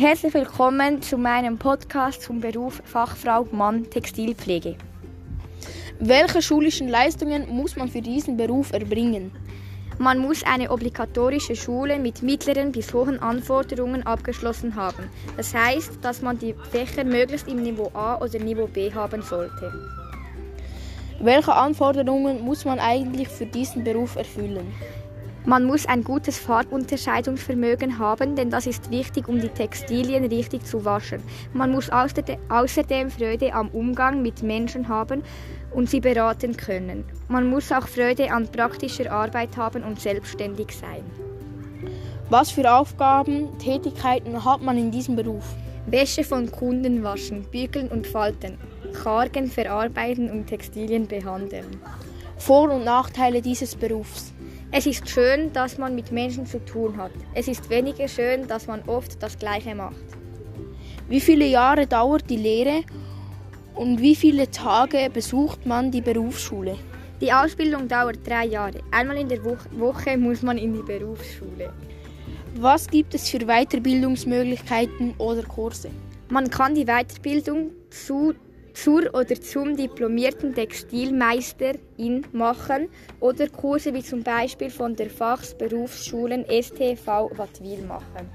Herzlich willkommen zu meinem Podcast zum Beruf Fachfrau Mann Textilpflege. Welche schulischen Leistungen muss man für diesen Beruf erbringen? Man muss eine obligatorische Schule mit mittleren bis hohen Anforderungen abgeschlossen haben. Das heißt, dass man die Fächer möglichst im Niveau A oder Niveau B haben sollte. Welche Anforderungen muss man eigentlich für diesen Beruf erfüllen? Man muss ein gutes Farbunterscheidungsvermögen haben, denn das ist wichtig, um die Textilien richtig zu waschen. Man muss außerdem Freude am Umgang mit Menschen haben und sie beraten können. Man muss auch Freude an praktischer Arbeit haben und selbstständig sein. Was für Aufgaben, Tätigkeiten hat man in diesem Beruf? Wäsche von Kunden waschen, bügeln und falten, Kargen verarbeiten und Textilien behandeln. Vor- und Nachteile dieses Berufs. Es ist schön, dass man mit Menschen zu tun hat. Es ist weniger schön, dass man oft das Gleiche macht. Wie viele Jahre dauert die Lehre und wie viele Tage besucht man die Berufsschule? Die Ausbildung dauert drei Jahre. Einmal in der Woche muss man in die Berufsschule. Was gibt es für Weiterbildungsmöglichkeiten oder Kurse? Man kann die Weiterbildung zu, zur oder zum diplomierten Textilmeisterin machen oder Kurse wie zum Beispiel von der Fachsberufsschulen STV Wattwil machen.